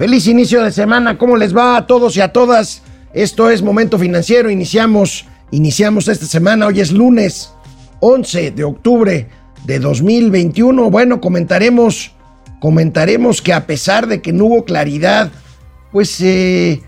Feliz inicio de semana, ¿cómo les va a todos y a todas? Esto es Momento Financiero, iniciamos, iniciamos esta semana, hoy es lunes 11 de octubre de 2021. Bueno, comentaremos, comentaremos que a pesar de que no hubo claridad, pues eh,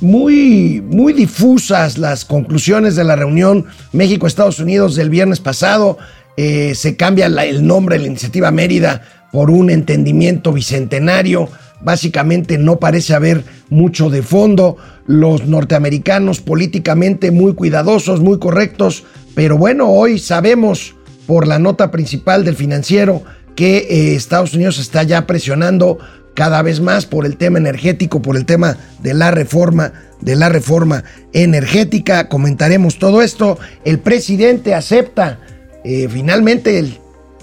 muy, muy difusas las conclusiones de la reunión México-Estados Unidos del viernes pasado, eh, se cambia el nombre de la iniciativa Mérida por un entendimiento bicentenario básicamente no parece haber mucho de fondo. Los norteamericanos políticamente muy cuidadosos, muy correctos, pero bueno, hoy sabemos por la nota principal del financiero que eh, Estados Unidos está ya presionando cada vez más por el tema energético, por el tema de la reforma, de la reforma energética. Comentaremos todo esto. El presidente acepta eh, finalmente el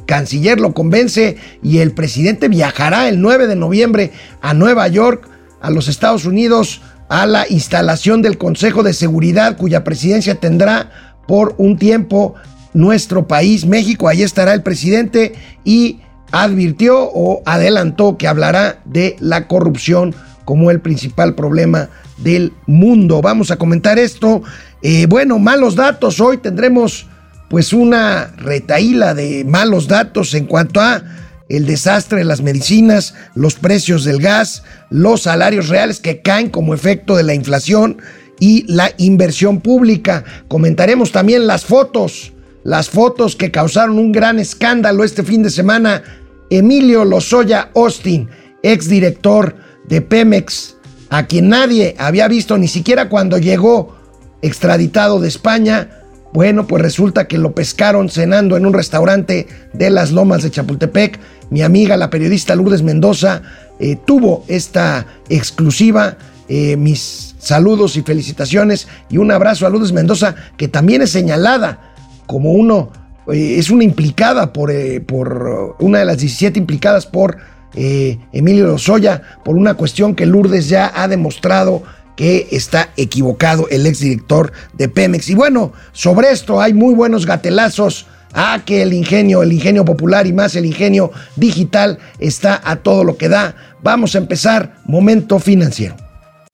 canciller lo convence y el presidente viajará el 9 de noviembre a Nueva York, a los Estados Unidos, a la instalación del Consejo de Seguridad cuya presidencia tendrá por un tiempo nuestro país, México. Ahí estará el presidente y advirtió o adelantó que hablará de la corrupción como el principal problema del mundo. Vamos a comentar esto. Eh, bueno, malos datos. Hoy tendremos pues una retaíla de malos datos en cuanto a el desastre de las medicinas, los precios del gas, los salarios reales que caen como efecto de la inflación y la inversión pública. Comentaremos también las fotos, las fotos que causaron un gran escándalo este fin de semana. Emilio Lozoya Austin, exdirector de Pemex, a quien nadie había visto ni siquiera cuando llegó extraditado de España, bueno, pues resulta que lo pescaron cenando en un restaurante de las Lomas de Chapultepec. Mi amiga, la periodista Lourdes Mendoza, eh, tuvo esta exclusiva. Eh, mis saludos y felicitaciones y un abrazo a Lourdes Mendoza, que también es señalada como uno, eh, es una implicada por, por, una de las 17 implicadas por Emilio Lozoya, por una cuestión que Lourdes ya ha demostrado que está equivocado el exdirector de Pemex. Y bueno, sobre esto hay muy buenos gatelazos. Ah, que el ingenio, el ingenio popular y más el ingenio digital está a todo lo que da. Vamos a empezar, momento financiero.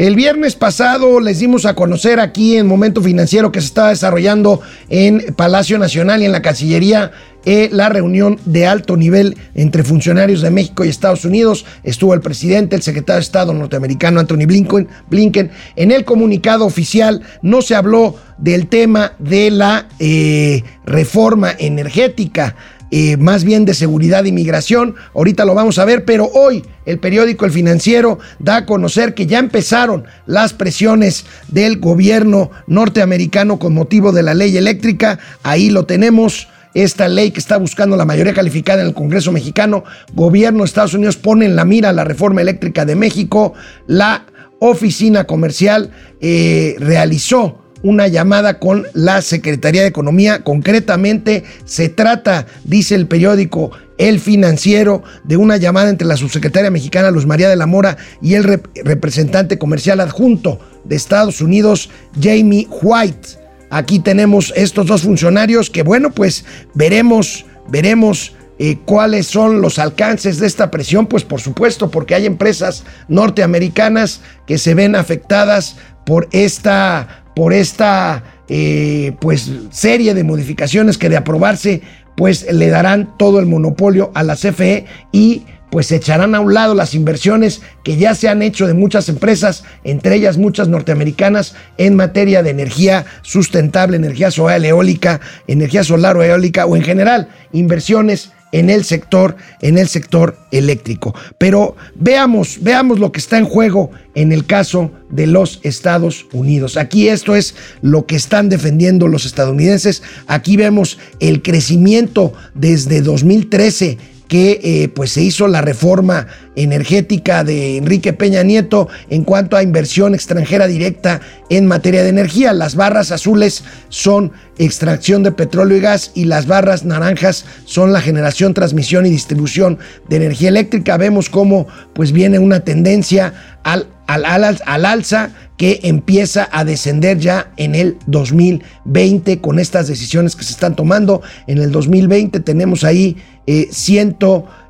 El viernes pasado les dimos a conocer aquí en Momento Financiero que se estaba desarrollando en Palacio Nacional y en la Cancillería eh, la reunión de alto nivel entre funcionarios de México y Estados Unidos. Estuvo el presidente, el secretario de Estado norteamericano Anthony Blinken. Blinken. En el comunicado oficial no se habló del tema de la eh, reforma energética. Más bien de seguridad y migración. Ahorita lo vamos a ver, pero hoy el periódico El Financiero da a conocer que ya empezaron las presiones del gobierno norteamericano con motivo de la ley eléctrica. Ahí lo tenemos. Esta ley que está buscando la mayoría calificada en el Congreso mexicano, gobierno de Estados Unidos pone en la mira la reforma eléctrica de México. La oficina comercial eh, realizó una llamada con la Secretaría de Economía. Concretamente, se trata, dice el periódico El Financiero, de una llamada entre la subsecretaria mexicana Luz María de la Mora y el representante comercial adjunto de Estados Unidos, Jamie White. Aquí tenemos estos dos funcionarios que, bueno, pues veremos, veremos. Eh, cuáles son los alcances de esta presión, pues por supuesto, porque hay empresas norteamericanas que se ven afectadas por esta por esta eh, pues, serie de modificaciones que de aprobarse pues le darán todo el monopolio a la CFE y pues echarán a un lado las inversiones que ya se han hecho de muchas empresas, entre ellas muchas norteamericanas, en materia de energía sustentable, energía solar, eólica, energía solar o eólica o en general inversiones en el sector, en el sector eléctrico. Pero veamos, veamos lo que está en juego en el caso de los Estados Unidos. Aquí esto es lo que están defendiendo los estadounidenses. Aquí vemos el crecimiento desde 2013 que eh, pues se hizo la reforma energética de Enrique Peña Nieto en cuanto a inversión extranjera directa en materia de energía. Las barras azules son extracción de petróleo y gas y las barras naranjas son la generación, transmisión y distribución de energía eléctrica. Vemos cómo pues viene una tendencia al, al, al alza que empieza a descender ya en el 2020 con estas decisiones que se están tomando. En el 2020 tenemos ahí eh,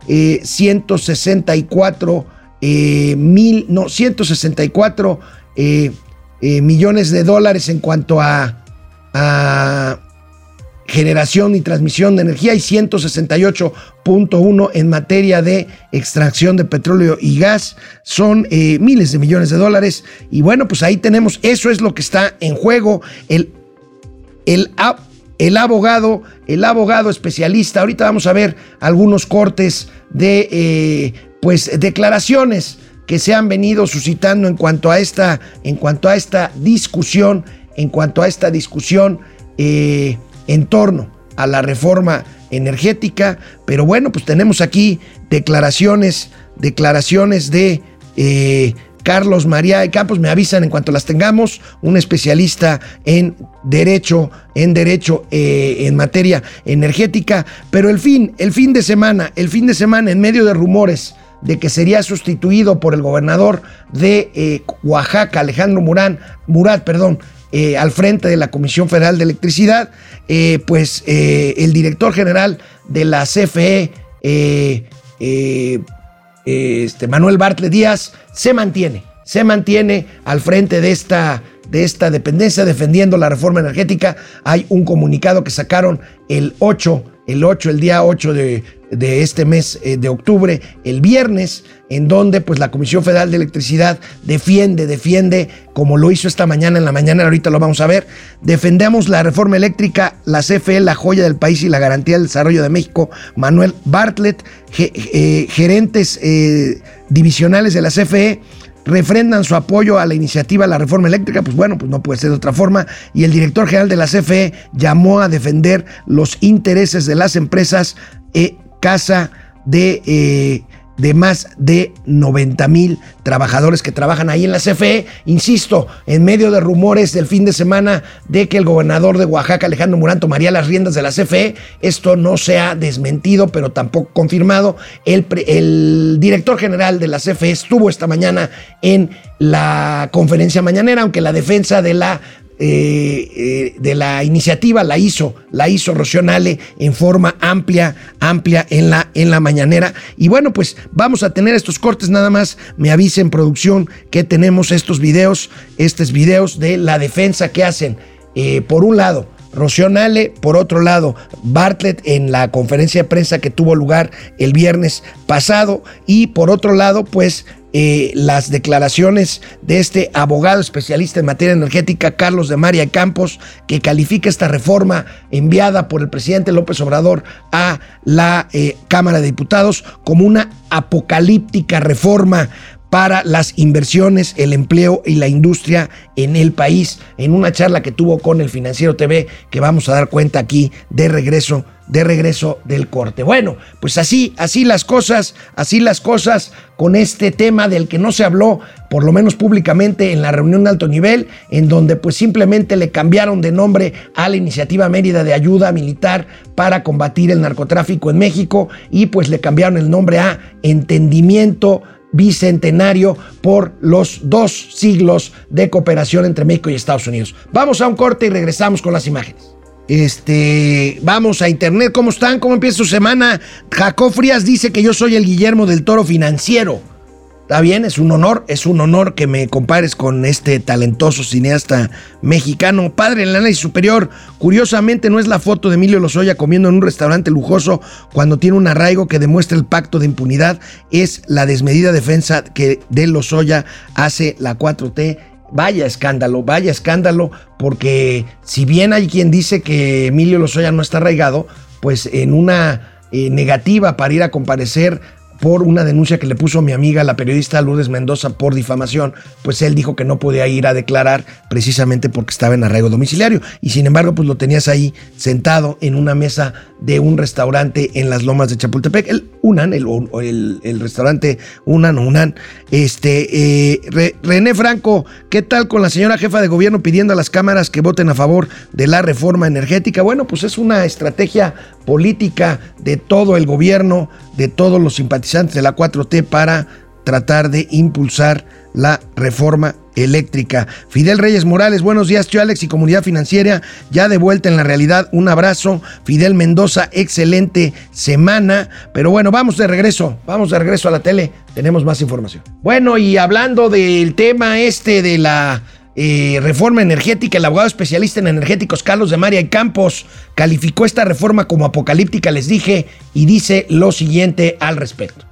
164 eh, mil, no, 164 eh, eh, millones de dólares en cuanto a, a generación y transmisión de energía y 168.1 en materia de extracción de petróleo y gas. Son eh, miles de millones de dólares. Y bueno, pues ahí tenemos, eso es lo que está en juego. El, el, el abogado, el abogado especialista, ahorita vamos a ver algunos cortes de eh, pues declaraciones que se han venido suscitando en cuanto a esta, en cuanto a esta discusión, en cuanto a esta discusión. Eh, en torno a la reforma energética, pero bueno, pues tenemos aquí declaraciones, declaraciones de eh, Carlos María de Campos, me avisan en cuanto las tengamos, un especialista en derecho, en derecho eh, en materia energética, pero el fin, el fin de semana, el fin de semana en medio de rumores de que sería sustituido por el gobernador de eh, Oaxaca, Alejandro Murán, Murat, perdón, eh, al frente de la Comisión Federal de Electricidad, pues el director general de la CFE, este, Manuel Bartlett Díaz, se mantiene, se mantiene al frente de esta, de esta dependencia defendiendo la reforma energética. Hay un comunicado que sacaron el 8, el 8, el día 8 de de este mes eh, de octubre, el viernes, en donde pues la Comisión Federal de Electricidad defiende, defiende, como lo hizo esta mañana en la mañana, ahorita lo vamos a ver, defendemos la reforma eléctrica, la CFE, la joya del país y la garantía del desarrollo de México, Manuel Bartlett, eh, gerentes eh, divisionales de la CFE, refrendan su apoyo a la iniciativa de la reforma eléctrica, pues bueno, pues no puede ser de otra forma. Y el director general de la CFE llamó a defender los intereses de las empresas casa de, eh, de más de 90 mil trabajadores que trabajan ahí en la CFE. Insisto, en medio de rumores del fin de semana de que el gobernador de Oaxaca, Alejandro Murán, tomaría las riendas de la CFE, esto no se ha desmentido, pero tampoco confirmado. El, el director general de la CFE estuvo esta mañana en la conferencia mañanera, aunque la defensa de la eh, eh, de la iniciativa la hizo, la hizo Rocionale en forma amplia, amplia en la, en la mañanera. Y bueno, pues vamos a tener estos cortes, nada más me avisen producción que tenemos estos videos, estos videos de la defensa que hacen, eh, por un lado, Rocionale, por otro lado, Bartlett en la conferencia de prensa que tuvo lugar el viernes pasado y por otro lado, pues eh, las declaraciones de este abogado especialista en materia energética, Carlos de María Campos, que califica esta reforma enviada por el presidente López Obrador a la eh, Cámara de Diputados como una apocalíptica reforma para las inversiones, el empleo y la industria en el país, en una charla que tuvo con el Financiero TV, que vamos a dar cuenta aquí de regreso de regreso del corte. Bueno, pues así, así las cosas, así las cosas con este tema del que no se habló, por lo menos públicamente, en la reunión de alto nivel, en donde pues simplemente le cambiaron de nombre a la iniciativa Mérida de ayuda militar para combatir el narcotráfico en México y pues le cambiaron el nombre a Entendimiento bicentenario por los dos siglos de cooperación entre México y Estados Unidos. Vamos a un corte y regresamos con las imágenes. Este, vamos a internet, ¿cómo están? ¿Cómo empieza su semana? Jacob Frías dice que yo soy el Guillermo del Toro financiero. Está bien, es un honor, es un honor que me compares con este talentoso cineasta mexicano. Padre, el análisis superior, curiosamente no es la foto de Emilio Lozoya comiendo en un restaurante lujoso cuando tiene un arraigo que demuestra el pacto de impunidad, es la desmedida defensa que de Lozoya hace la 4T Vaya escándalo, vaya escándalo, porque si bien hay quien dice que Emilio Lozoya no está arraigado, pues en una eh, negativa para ir a comparecer por una denuncia que le puso mi amiga, la periodista Lourdes Mendoza, por difamación, pues él dijo que no podía ir a declarar precisamente porque estaba en arraigo domiciliario. Y sin embargo, pues lo tenías ahí sentado en una mesa de un restaurante en las lomas de Chapultepec, el Unan, el, el, restaurante Unan o Unan. Este, eh, René Franco, ¿qué tal con la señora jefa de gobierno pidiendo a las cámaras que voten a favor de la reforma energética? Bueno, pues es una estrategia política de todo el gobierno, de todos los simpatizantes de la 4T para tratar de impulsar la reforma eléctrica. Fidel Reyes Morales, buenos días, tío Alex y comunidad financiera, ya de vuelta en la realidad, un abrazo. Fidel Mendoza, excelente semana, pero bueno, vamos de regreso, vamos de regreso a la tele, tenemos más información. Bueno, y hablando del tema este de la eh, reforma energética, el abogado especialista en energéticos Carlos de María y Campos calificó esta reforma como apocalíptica, les dije, y dice lo siguiente al respecto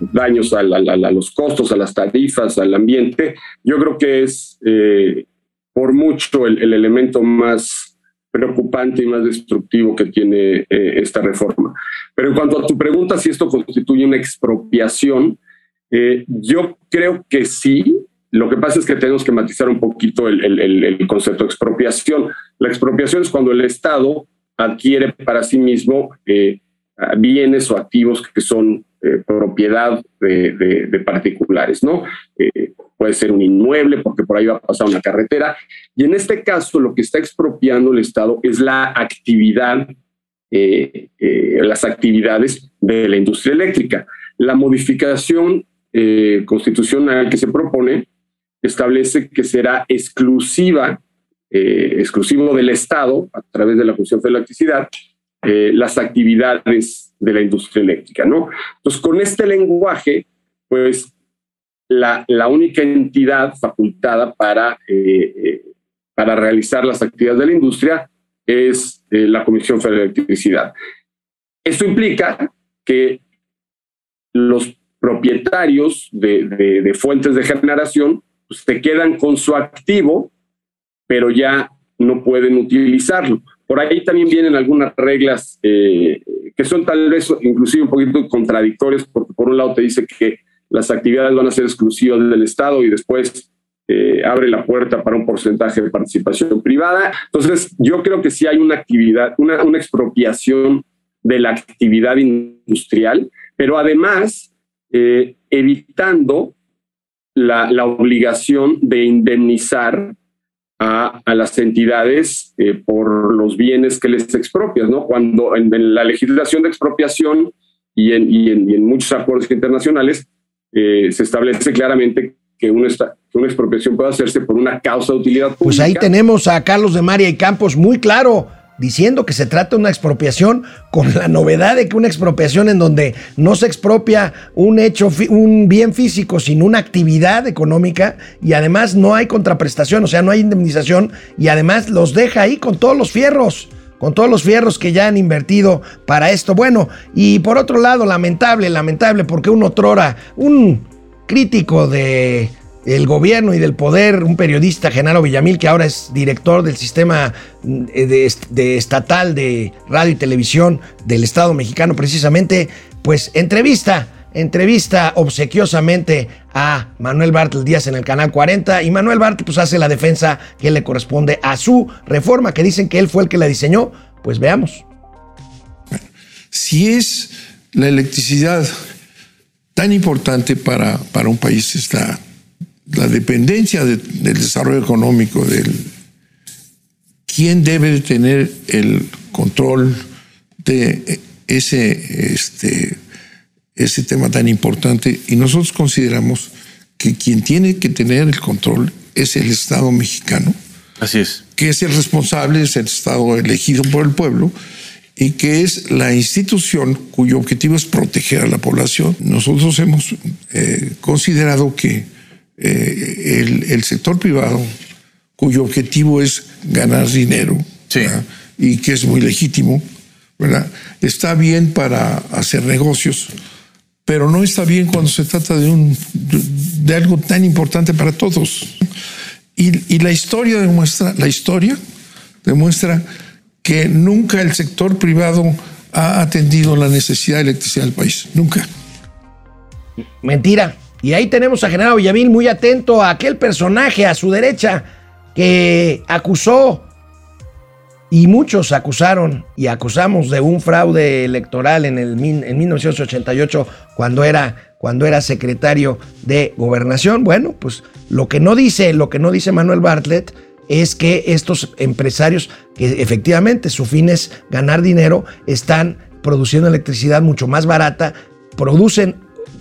daños a, los costos, a las tarifas, al ambiente, yo creo que es eh, por mucho el, elemento más preocupante y más destructivo que tiene eh, esta reforma. Pero en cuanto a tu pregunta, si esto constituye una expropiación, eh, yo creo que sí. Lo que pasa es que tenemos que matizar un poquito el, el concepto de expropiación. La expropiación es cuando el Estado adquiere para sí mismo bienes o activos que son eh, propiedad de, particulares, ¿no? Eh, puede ser un inmueble porque por ahí va a pasar una carretera. Y en este caso lo que está expropiando el Estado es la actividad, eh, las actividades de la industria eléctrica. La modificación constitucional que se propone establece que será exclusiva, exclusivo del Estado, a través de la Función de Electricidad, las actividades de la industria eléctrica, ¿no? Entonces, con este lenguaje, pues la, única entidad facultada para, eh, eh, para realizar las actividades de la industria es eh, la Comisión Federal de Electricidad. Esto implica que los propietarios de, de, fuentes de generación pues, se quedan con su activo, pero ya no pueden utilizarlo. Por ahí también vienen algunas reglas eh, que son tal vez inclusive un poquito contradictorias, porque por un lado te dice que las actividades van a ser exclusivas del Estado y después eh, abre la puerta para un porcentaje de participación privada. Entonces, yo creo que sí hay una actividad, una, expropiación de la actividad industrial, pero además eh, evitando la, obligación de indemnizar a, las entidades eh, por los bienes que les expropias, ¿no? Cuando en, la legislación de expropiación y en, y en, muchos acuerdos internacionales eh, se establece claramente que una, que una expropiación puede hacerse por una causa de utilidad pública. Pues ahí tenemos a Carlos de María y Campos muy claro diciendo que se trata de una expropiación con la novedad de que una expropiación en donde no se expropia un hecho, un bien físico, sino una actividad económica y además no hay contraprestación, o sea, no hay indemnización y además los deja ahí con todos los fierros con todos los fierros que ya han invertido para esto. Bueno, y por otro lado, lamentable, lamentable, porque un otrora, un crítico de el gobierno y del poder, un periodista, Genaro Villamil, que ahora es director del sistema eh, de, estatal de radio y televisión del Estado mexicano, precisamente, pues entrevista, entrevista obsequiosamente a Manuel Bartel Díaz en el canal 40 y Manuel Bartel pues hace la defensa que le corresponde a su reforma, que dicen que él fue el que la diseñó, pues veamos. Si es la electricidad tan importante para, para un país, está la dependencia del desarrollo económico, del quién debe tener el control de ese, este, ese tema tan importante. Y nosotros consideramos que quien tiene que tener el control es el Estado mexicano. Así es. Que es el responsable, es el Estado elegido por el pueblo y que es la institución cuyo objetivo es proteger a la población. Nosotros hemos eh, considerado que eh, el, sector privado, cuyo objetivo es ganar dinero, y que es muy legítimo, ¿verdad? está bien para hacer negocios, pero no está bien cuando se trata de, un, de algo tan importante para todos. Y, y la historia demuestra, la historia demuestra que nunca el sector privado ha atendido la necesidad de electricidad del país, nunca. Mentira. Y ahí tenemos a General Villamil muy atento a aquel personaje a su derecha que acusó y muchos acusaron y acusamos de un fraude electoral en, el, en 1988 cuando era, cuando era secretario de gobernación. Bueno, pues lo que no dice, lo que no dice Manuel Bartlett es que estos empresarios, que efectivamente su fin es ganar dinero, están produciendo electricidad mucho más barata, producen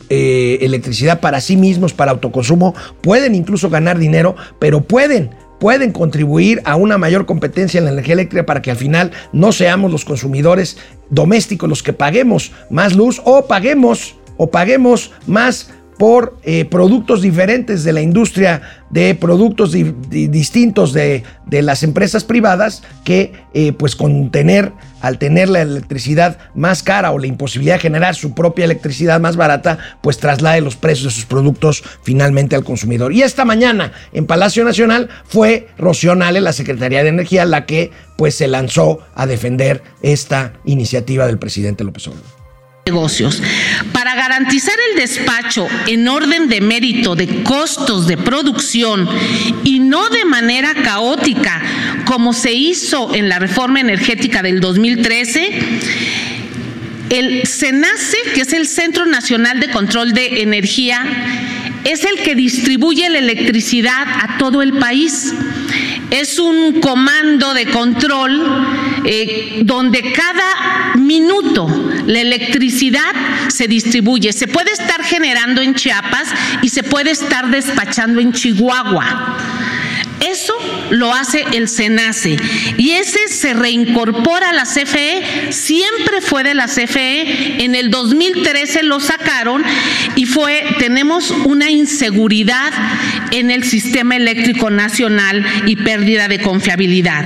eh, electricidad para sí mismos, para autoconsumo, pueden incluso ganar dinero, pero pueden pueden contribuir a una mayor competencia en la energía eléctrica para que al final no seamos los consumidores domésticos los que paguemos más luz o paguemos o paguemos más por eh, productos diferentes de la industria, de productos distintos de, las empresas privadas que eh, pues con tener, al tener la electricidad más cara o la imposibilidad de generar su propia electricidad más barata, pues traslade los precios de sus productos finalmente al consumidor. Y esta mañana en Palacio Nacional fue Rocío la Secretaría de Energía, la que pues se lanzó a defender esta iniciativa del presidente López Obrador negocios. Para garantizar el despacho en orden de mérito de costos de producción y no de manera caótica como se hizo en la reforma energética del 2013, el SENACE, que es el Centro Nacional de Control de Energía, es el que distribuye la electricidad a todo el país. Es un comando de control eh, donde cada minuto la electricidad se distribuye. Se puede estar generando en Chiapas y se puede estar despachando en Chihuahua. Eso lo hace el SENACE y ese se reincorpora a la CFE, siempre fue de la CFE, en el 2013 lo sacaron y fue, tenemos una inseguridad en el sistema eléctrico nacional y pérdida de confiabilidad.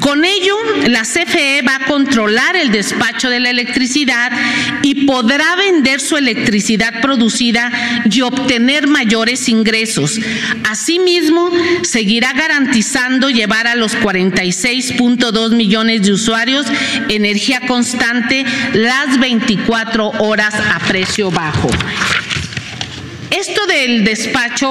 Con ello, la CFE va a controlar el despacho de la electricidad y podrá vender su electricidad producida y obtener mayores ingresos. Asimismo, seguirá garantizando llevar a los 46.2 millones de usuarios energía constante las 24 horas a precio bajo. Esto del despacho...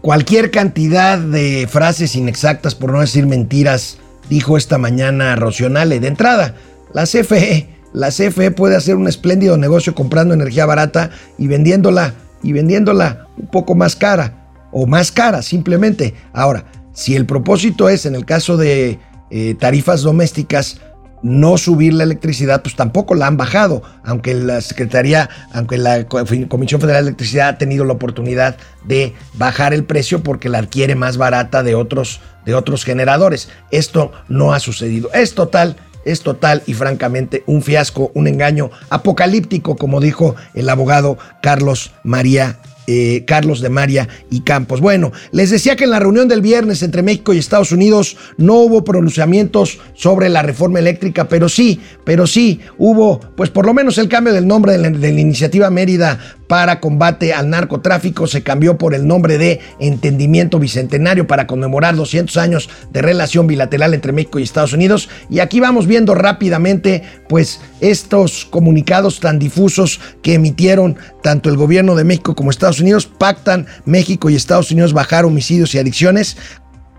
Cualquier cantidad de frases inexactas, por no decir mentiras, dijo esta mañana Rocionale. De entrada, la CFE, la CFE puede hacer un espléndido negocio comprando energía barata y vendiéndola y vendiéndola un poco más cara o más cara simplemente. Ahora, si el propósito es, en el caso de eh, tarifas domésticas, no subir la electricidad, pues tampoco la han bajado, aunque la Secretaría, aunque la Comisión Federal de Electricidad ha tenido la oportunidad de bajar el precio porque la adquiere más barata de otros, de otros generadores. Esto no ha sucedido. Es total es total y francamente un fiasco, un engaño apocalíptico, como dijo el abogado Carlos María eh, Carlos de María y Campos. Bueno, les decía que en la reunión del viernes entre México y Estados Unidos no hubo pronunciamientos sobre la reforma eléctrica, pero sí, pero sí hubo, pues por lo menos el cambio del nombre de la, de la iniciativa Mérida para combate al narcotráfico se cambió por el nombre de Entendimiento Bicentenario para conmemorar 200 años de relación bilateral entre México y Estados Unidos. Y aquí vamos viendo rápidamente pues estos comunicados tan difusos que emitieron tanto el gobierno de México como Estados Unidos. Pactan México y Estados Unidos bajar homicidios y adicciones.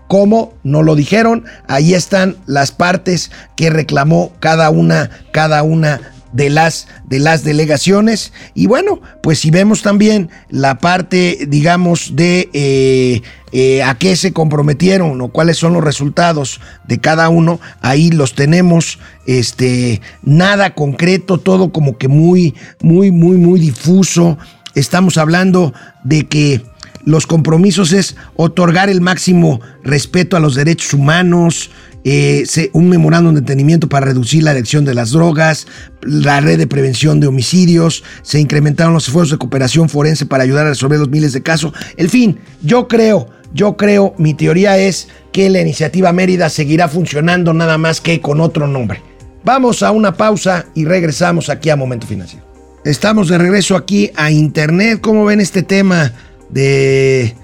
Como no lo dijeron, ahí están las partes que reclamó cada una, cada una de las, de las delegaciones. Y bueno, pues si vemos también la parte, digamos, de eh, eh, a qué se comprometieron o cuáles son los resultados de cada uno, ahí los tenemos, este, nada concreto, todo como que muy, muy, muy, muy difuso. Estamos hablando de que los compromisos es otorgar el máximo respeto a los derechos humanos, eh, un memorándum de entendimiento para reducir la adicción de las drogas, la red de prevención de homicidios, se incrementaron los esfuerzos de cooperación forense para ayudar a resolver los miles de casos. En fin, yo creo, yo creo, mi teoría es que la iniciativa Mérida seguirá funcionando nada más que con otro nombre. Vamos a una pausa y regresamos aquí a Momento Financiero. Estamos de regreso aquí a Internet. ¿Cómo ven este tema de,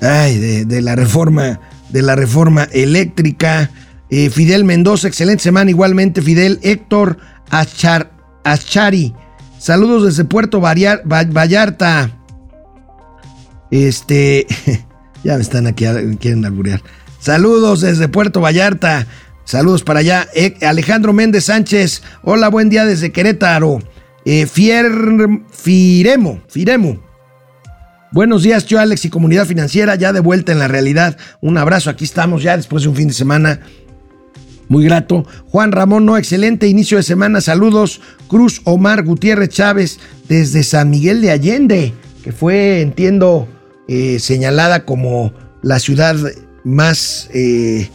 ay, de la reforma, de la reforma eléctrica? Eh, Fidel Mendoza, excelente semana igualmente. Fidel Héctor Achar, Aschari. Saludos desde Puerto Vallarta. Este, ya me están aquí, quieren alburear. Saludos desde Puerto Vallarta. Saludos para allá. Eh, Alejandro Méndez Sánchez. Hola, buen día desde Querétaro. Eh, Fier, Firemo, Firemo. Buenos días, yo Alex y comunidad financiera, ya de vuelta en la realidad. Un abrazo, aquí estamos ya después de un fin de semana muy grato. Juan Ramón, no, excelente inicio de semana. Saludos. Cruz Omar Gutiérrez Chávez desde San Miguel de Allende, que fue, entiendo, eh, señalada como la ciudad más, eh,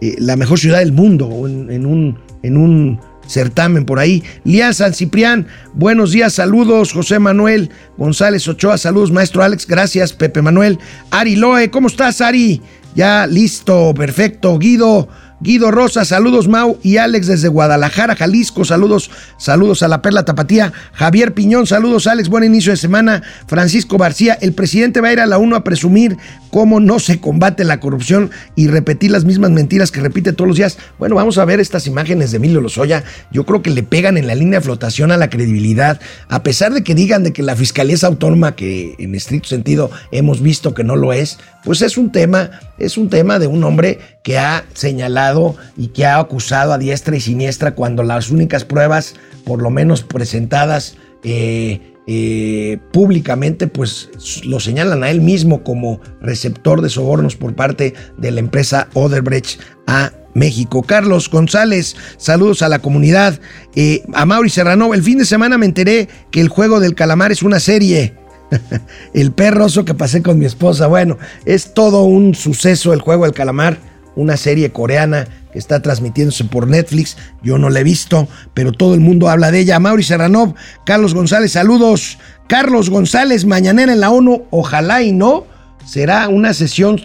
eh, la mejor ciudad del mundo en, un, en un certamen por ahí. Lía San Ciprián, buenos días, saludos. José Manuel González Ochoa, saludos, maestro Alex, gracias, Pepe Manuel. Ari Loe, ¿cómo estás, Ari? Ya listo, perfecto. Guido. Guido Rosa, saludos Mau y Alex desde Guadalajara, Jalisco, saludos, saludos a la Perla Tapatía, Javier Piñón, saludos Alex, buen inicio de semana, Francisco García, el presidente va a ir a la UNO a presumir cómo no se combate la corrupción y repetir las mismas mentiras que repite todos los días. Bueno, vamos a ver estas imágenes de Emilio Lozoya, yo creo que le pegan en la línea de flotación a la credibilidad, a pesar de que digan de que la fiscalía es autónoma, que en estricto sentido hemos visto que no lo es, pues es un tema, es un tema de un hombre que ha señalado y que ha acusado a diestra y siniestra cuando las únicas pruebas, por lo menos presentadas eh, eh, públicamente, pues lo señalan a él mismo como receptor de sobornos por parte de la empresa Oderbrecht a México. Carlos González, saludos a la comunidad. Eh, a Mauri Serrano, el fin de semana me enteré que el juego del calamar es una serie. el perroso que pasé con mi esposa. Bueno, es todo un suceso el juego del calamar, una serie coreana que está transmitiéndose por Netflix. Yo no la he visto, pero todo el mundo habla de ella. Mauri Serranov, Carlos González, saludos. Carlos González, mañanera en la ONU, ojalá y no, será una sesión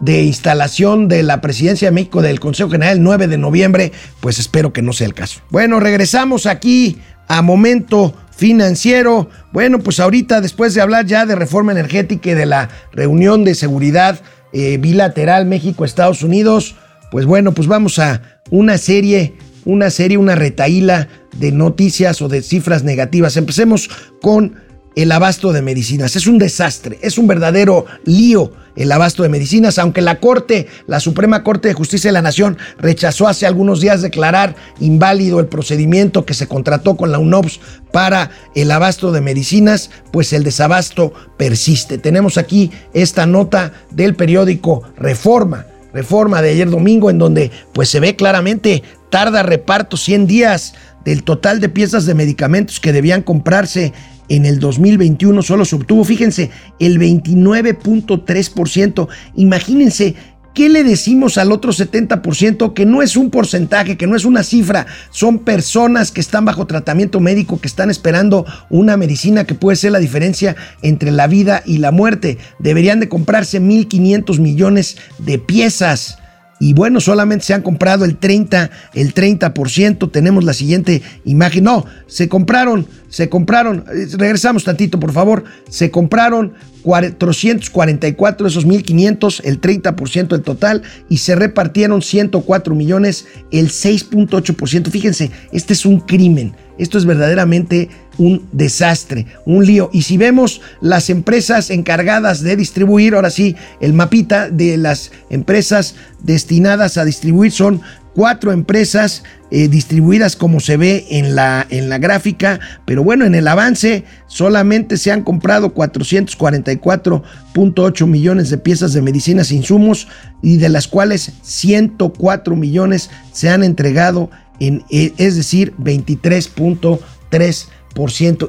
de instalación de la presidencia de México del Consejo General el 9 de noviembre, pues espero que no sea el caso. Bueno, regresamos aquí a momento financiero. Bueno, pues ahorita después de hablar ya de reforma energética y de la reunión de seguridad eh, bilateral México-Estados Unidos, pues bueno, pues vamos a una serie, una serie, una retaíla de noticias o de cifras negativas. Empecemos con el abasto de medicinas. Es un desastre, es un verdadero lío el abasto de medicinas, aunque la Corte, la Suprema Corte de Justicia de la Nación, rechazó hace algunos días declarar inválido el procedimiento que se contrató con la UNOPS para el abasto de medicinas, pues el desabasto persiste. Tenemos aquí esta nota del periódico Reforma. Reforma de ayer domingo en donde pues se ve claramente tarda reparto 100 días del total de piezas de medicamentos que debían comprarse en el 2021 solo se obtuvo, fíjense, el 29.3%. Imagínense ¿Qué le decimos al otro 70% que no es un porcentaje, que no es una cifra? Son personas que están bajo tratamiento médico, que están esperando una medicina que puede ser la diferencia entre la vida y la muerte. Deberían de comprarse 1.500 millones de piezas. Y bueno, solamente se han comprado el 30, el 30%. Tenemos la siguiente imagen. No, se compraron, se compraron, eh, regresamos tantito, por favor. Se compraron 444 de esos 1500, el 30% del total, y se repartieron 104 millones, el 6.8%. Fíjense, este es un crimen. Esto es verdaderamente un desastre, un lío. Y si vemos las empresas encargadas de distribuir, ahora sí, el mapita de las empresas destinadas a distribuir son cuatro empresas eh, distribuidas como se ve en la, en la gráfica, pero bueno, en el avance solamente se han comprado 444.8 millones de piezas de medicinas e insumos y de las cuales 104 millones se han entregado en, eh, es decir, 23.3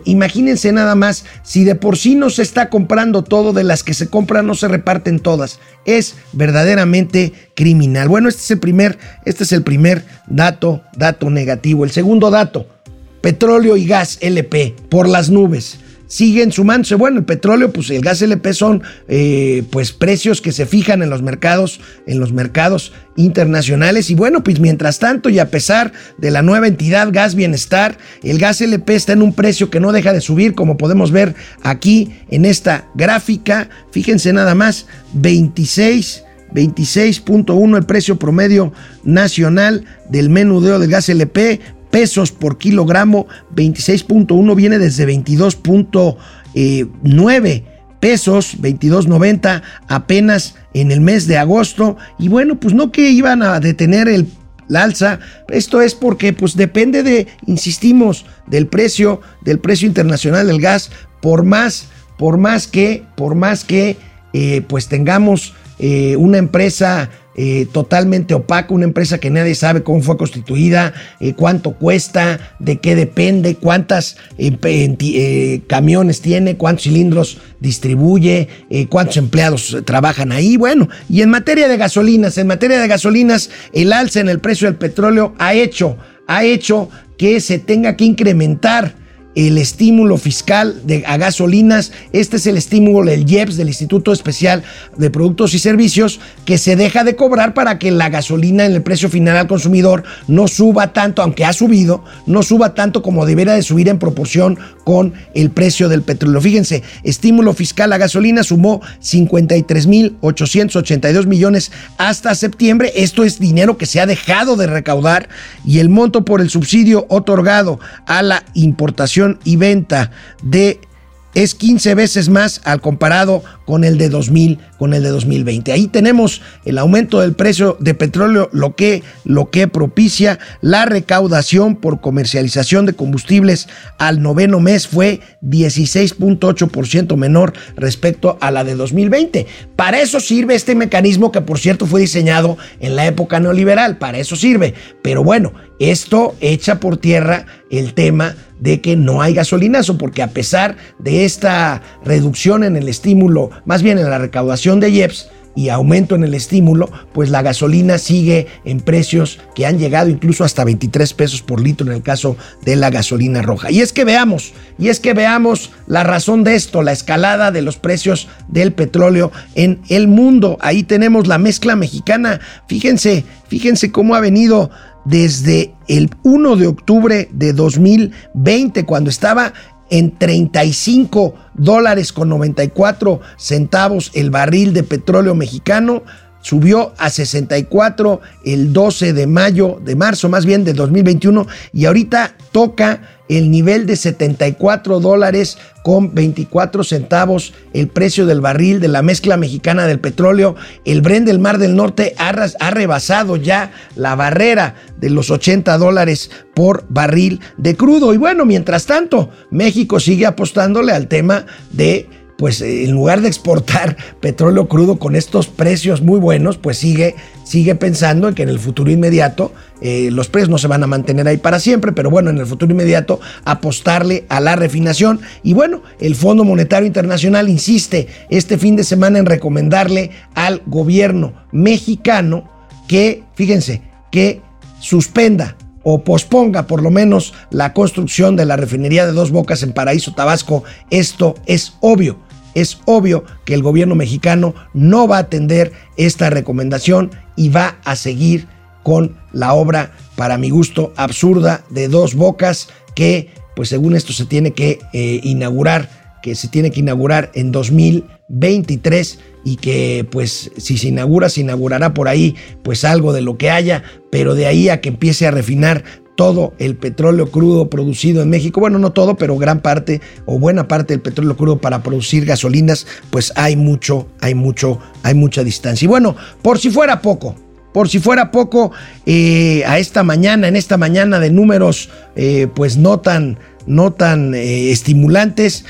Imagínense nada más, si de por sí no se está comprando todo, de las que se compran no se reparten todas. Es verdaderamente criminal. Bueno, este es el primer, este es el primer dato, dato negativo. El segundo dato, petróleo y gas LP por las nubes siguen sumándose. Bueno, el petróleo, pues el gas LP son eh, pues precios que se fijan en los mercados, en los mercados internacionales. Y bueno, pues mientras tanto, y a pesar de la nueva entidad Gas Bienestar, el gas LP está en un precio que no deja de subir, como podemos ver aquí en esta gráfica. Fíjense nada más, 26. 26.1 el precio promedio nacional del menudeo del gas LP, pesos por kilogramo, 26.1 viene desde 22.9 pesos, 22.90 apenas en el mes de agosto. Y bueno, pues no que iban a detener el alza. Esto es porque pues depende de, insistimos, del precio, del precio internacional del gas, por más, por más que, por más que eh, pues tengamos eh, una empresa eh, totalmente opaca, una empresa que nadie sabe cómo fue constituida, eh, cuánto cuesta, de qué depende, cuántas eh, camiones tiene, cuántos cilindros distribuye, cuántos empleados trabajan ahí. Bueno, y en materia de gasolinas, en materia de gasolinas, el alza en el precio del petróleo ha hecho, ha hecho que se tenga que incrementar el estímulo fiscal de, a gasolinas. Este es el estímulo del IEPS, del Instituto Especial de Productos y Servicios, que se deja de cobrar para que la gasolina en el precio final al consumidor no suba tanto, aunque ha subido, no suba tanto como debería de subir en proporción con el precio del petróleo. Fíjense, estímulo fiscal a gasolina sumó 53.882 millones hasta septiembre. Esto es dinero que se ha dejado de recaudar y el monto por el subsidio otorgado a la importación y venta de es 15 veces más al comparado con el de 2000, con el de 2020. Ahí tenemos el aumento del precio de petróleo, lo que, lo que propicia la recaudación por comercialización de combustibles al noveno mes fue 16.8% menor respecto a la de 2020. Para eso sirve este mecanismo que por cierto fue diseñado en la época neoliberal, para eso sirve. Pero bueno, esto echa por tierra el tema de que no hay gasolinazo, porque a pesar de esta reducción en el estímulo, más bien en la recaudación de IEPS, y aumento en el estímulo, pues la gasolina sigue en precios que han llegado incluso hasta 23 pesos por litro en el caso de la gasolina roja. Y es que veamos, y es que veamos la razón de esto, la escalada de los precios del petróleo en el mundo. Ahí tenemos la mezcla mexicana. Fíjense, fíjense cómo ha venido desde el 1 de octubre de 2020, cuando estaba en 35 dólares con 94 centavos el barril de petróleo mexicano. Subió a 64 el 12 de mayo, de marzo más bien de 2021 y ahorita toca el nivel de 74 dólares con 24 centavos el precio del barril de la mezcla mexicana del petróleo. El Bren del Mar del Norte ha, ha rebasado ya la barrera de los 80 dólares por barril de crudo. Y bueno, mientras tanto, México sigue apostándole al tema de pues en lugar de exportar petróleo crudo con estos precios muy buenos, pues sigue, sigue pensando en que en el futuro inmediato eh, los precios no se van a mantener ahí para siempre, pero bueno, en el futuro inmediato apostarle a la refinación. Y bueno, el Fondo Monetario Internacional insiste este fin de semana en recomendarle al gobierno mexicano que, fíjense, que suspenda o posponga por lo menos la construcción de la refinería de dos bocas en Paraíso, Tabasco. Esto es obvio es obvio que el gobierno mexicano no va a atender esta recomendación y va a seguir con la obra, para mi gusto, absurda de dos bocas que, pues según esto, se tiene que eh, inaugurar, que se tiene que inaugurar en 2023 y que pues si se inaugura, se inaugurará por ahí pues algo de lo que haya, pero de ahí a que empiece a refinar todo el petróleo crudo producido en México, bueno, no todo, pero gran parte o buena parte del petróleo crudo para producir gasolinas, pues hay mucho, hay mucho, hay mucha distancia. Y bueno, por si fuera poco, por si fuera poco, eh, a esta mañana, en esta mañana de números, eh, pues no tan, no tan eh, estimulantes.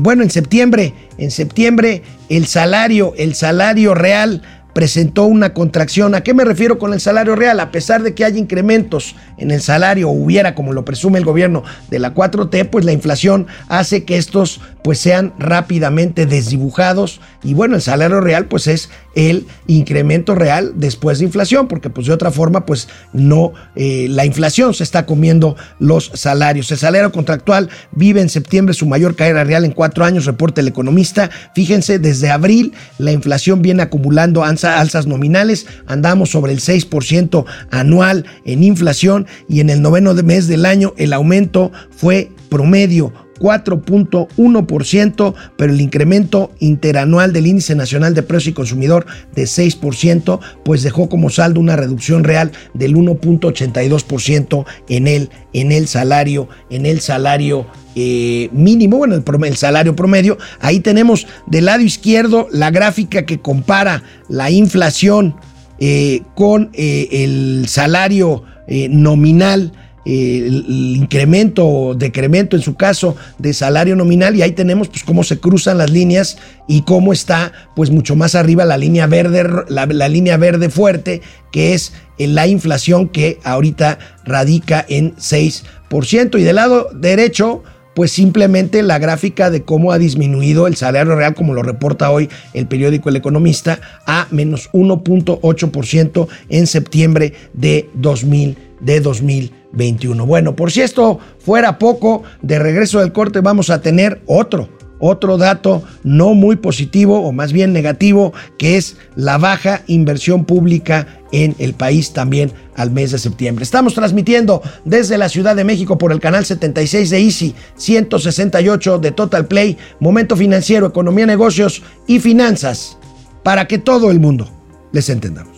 bueno, en septiembre, en septiembre, el salario, el salario real presentó una contracción. ¿A qué me refiero con el salario real? A pesar de que haya incrementos en el salario, hubiera, como lo presume el gobierno de la 4T, pues la inflación hace que estos pues sean rápidamente desdibujados y bueno, el salario real pues es el incremento real después de inflación, porque pues de otra forma pues no, eh, la inflación se está comiendo los salarios. El salario contractual vive en septiembre su mayor caída real en cuatro años, reporta el economista. Fíjense, desde abril la inflación viene acumulando alzas nominales, andamos sobre el 6% anual en inflación y en el noveno mes del año el aumento fue promedio 4.1%, pero el incremento interanual del índice nacional de precios y consumidor de 6%, pues dejó como saldo una reducción real del 1.82% en el, en el salario, en el salario eh, mínimo, bueno, el, el, salario promedio. Ahí tenemos del lado izquierdo la gráfica que compara la inflación eh, con eh, el salario nominal el, incremento o decremento en su caso de salario nominal y ahí tenemos pues cómo se cruzan las líneas y cómo está pues mucho más arriba la línea verde, la, la línea verde fuerte que es la inflación que ahorita radica en 6%. Y del lado derecho pues simplemente la gráfica de cómo ha disminuido el salario real, como lo reporta hoy el periódico El Economista, a menos 1.8% en septiembre de, 2000, de 2021. Bueno, por si esto fuera poco, de regreso del corte vamos a tener otro otro dato no muy positivo o más bien negativo, que es la baja inversión pública en el país también al mes de septiembre. Estamos transmitiendo desde la Ciudad de México por el canal 76 de Easy, 168 de Total Play, Momento Financiero, Economía, Negocios y Finanzas, para que todo el mundo les entendamos.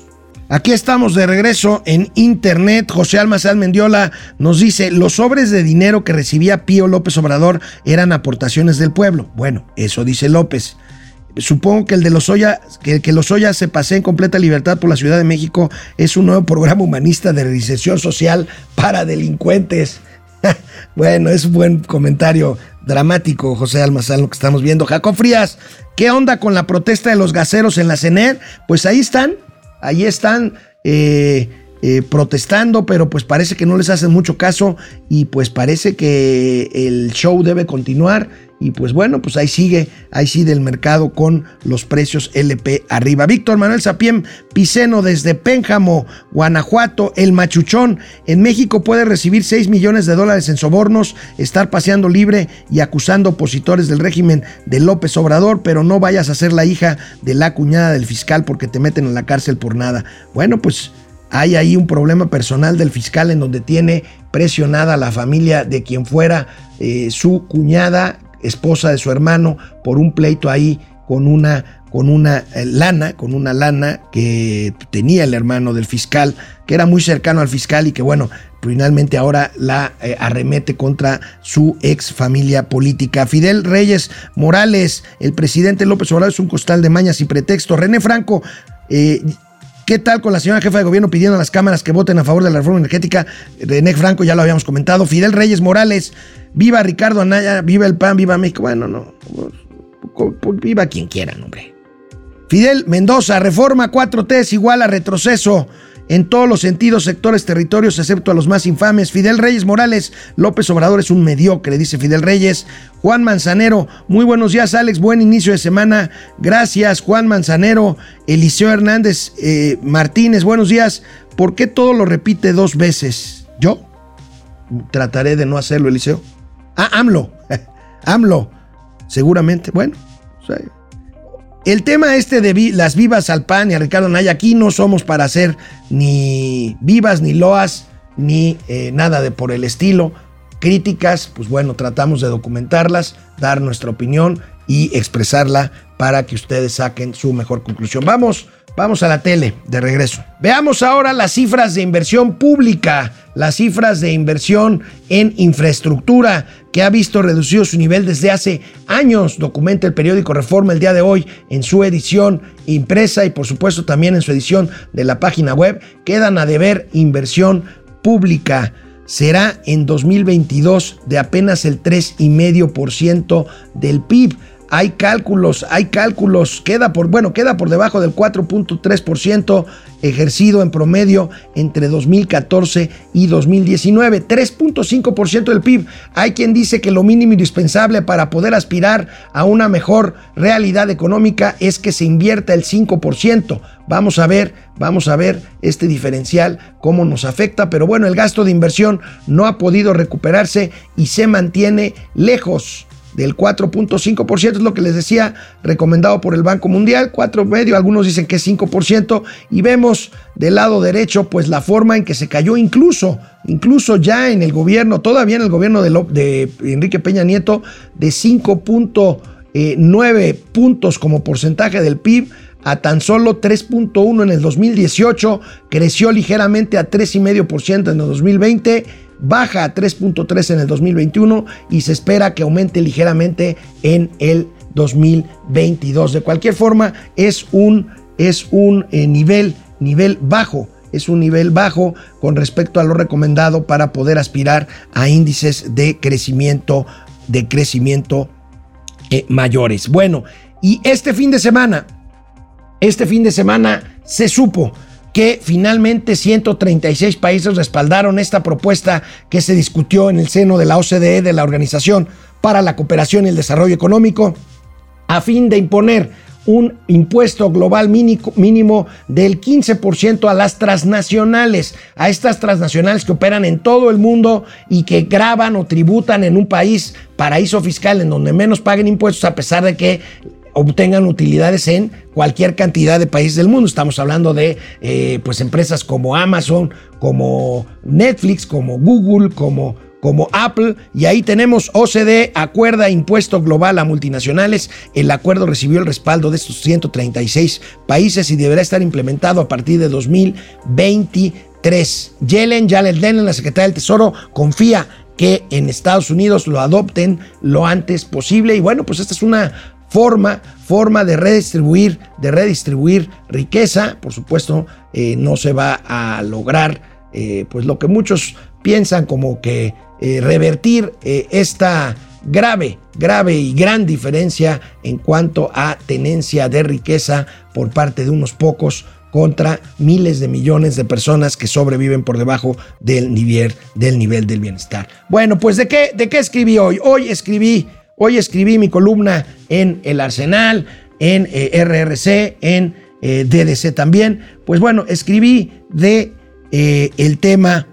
Aquí estamos de regreso en internet. José Almazán Mendiola nos dice, los sobres de dinero que recibía Pío López Obrador eran aportaciones del pueblo. Bueno, eso dice López. Supongo que el de los que, que Lozoya se pase en completa libertad por la Ciudad de México es un nuevo programa humanista de reinserción social para delincuentes. bueno, es un buen comentario dramático, José Almazán, lo que estamos viendo. Jacob Frías, ¿qué onda con la protesta de los gaseros en la CENER? Pues ahí están, ahí están eh, eh, protestando, pero pues parece que no les hacen mucho caso y pues parece que el show debe continuar y pues bueno, pues ahí sigue, ahí sigue el mercado con los precios LP arriba. Víctor Manuel Sapiem Piceno desde Pénjamo, Guanajuato, el machuchón. En México puede recibir 6 millones de dólares en sobornos, estar paseando libre y acusando opositores del régimen de López Obrador, pero no vayas a ser la hija de la cuñada del fiscal porque te meten en la cárcel por nada. Bueno, pues hay ahí un problema personal del fiscal en donde tiene presionada la familia de quien fuera eh, su cuñada esposa de su hermano, por un pleito ahí con una, con una eh, lana, con una lana que tenía el hermano del fiscal, que era muy cercano al fiscal y que bueno, finalmente ahora la eh, arremete contra su ex familia política. Fidel Reyes Morales, el presidente López Obrador es un costal de mañas y pretextos. René Franco, eh, ¿Qué tal con la señora jefa de gobierno pidiendo a las cámaras que voten a favor de la reforma energética? René Franco, ya lo habíamos comentado. Fidel Reyes Morales, viva Ricardo Anaya, viva el PAN, viva México. Bueno, no, viva quien quiera, hombre. Fidel Mendoza, reforma 4T es igual a retroceso en todos los sentidos, sectores, territorios, excepto a los más infames. Fidel Reyes Morales, López Obrador es un mediocre, dice Fidel Reyes. Juan Manzanero, muy buenos días, Alex, buen inicio de semana. Gracias, Juan Manzanero. Eliseo Hernández eh, Martínez, buenos días. ¿Por qué todo lo repite dos veces? ¿Yo? Trataré de no hacerlo, Eliseo. Ah, AMLO. AMLO. Seguramente. Bueno, el tema este de las vivas al PAN y a Ricardo Naya, aquí no somos para hacer ni vivas, ni loas, ni eh, nada de por el estilo. Críticas, pues bueno, tratamos de documentarlas, dar nuestra opinión y expresarla para que ustedes saquen su mejor conclusión. Vamos Vamos a la tele, de regreso. Veamos ahora las cifras de inversión pública, las cifras de inversión en infraestructura, que ha visto reducido su nivel desde hace años, documenta el periódico Reforma el día de hoy en su edición impresa y por supuesto también en su edición de la página web. Quedan a deber inversión pública será en 2022 de apenas el 3,5% del PIB hay cálculos, hay cálculos, queda por, bueno, queda por debajo del 4.3% ejercido en promedio entre 2014 y 2019, 3.5% del PIB. Hay quien dice que lo mínimo indispensable para poder aspirar a una mejor realidad económica es que se invierta el 5%. Vamos a ver, vamos a ver este diferencial cómo nos afecta, pero bueno, el gasto de inversión no ha podido recuperarse y se mantiene lejos del 4.5%, es lo que les decía, recomendado por el Banco Mundial, 4,5%, algunos dicen que es 5%, y vemos del lado derecho, pues la forma en que se cayó incluso, incluso ya en el gobierno, todavía en el gobierno de, de Enrique Peña Nieto, de 5.9 puntos como porcentaje del PIB, a tan solo 3.1 en el 2018, creció ligeramente a 3,5% en el 2020, baja a 3.3 en el 2021 y se espera que aumente ligeramente en el 2022. De cualquier forma, es un, es un eh, nivel, nivel bajo es un nivel bajo con respecto a lo recomendado para poder aspirar a índices de crecimiento, de crecimiento eh, mayores. Bueno, y este fin de semana este fin de semana se supo que finalmente 136 países respaldaron esta propuesta que se discutió en el seno de la OCDE, de la Organización para la Cooperación y el Desarrollo Económico, a fin de imponer un impuesto global mínimo del 15% a las transnacionales, a estas transnacionales que operan en todo el mundo y que graban o tributan en un país paraíso fiscal en donde menos paguen impuestos a pesar de que obtengan utilidades en cualquier cantidad de países del mundo. Estamos hablando de eh, pues empresas como Amazon, como Netflix, como Google, como, como Apple. Y ahí tenemos OCDE, acuerda impuesto global a multinacionales. El acuerdo recibió el respaldo de estos 136 países y deberá estar implementado a partir de 2023. Yellen, Janet Lennon, la secretaria del Tesoro, confía que en Estados Unidos lo adopten lo antes posible. Y bueno, pues esta es una forma, forma de redistribuir, de redistribuir riqueza. Por supuesto, eh, no se va a lograr, eh, pues lo que muchos piensan como que eh, revertir esta grave, grave y gran diferencia en cuanto a tenencia de riqueza por parte de unos pocos contra miles de millones de personas que sobreviven por debajo del nivel del, nivel del bienestar. Bueno, pues ¿de qué, de qué escribí hoy? Hoy escribí Hoy escribí mi columna en El Arsenal, en eh, RRC, en eh, DDC también. Pues bueno, escribí de eh, el tema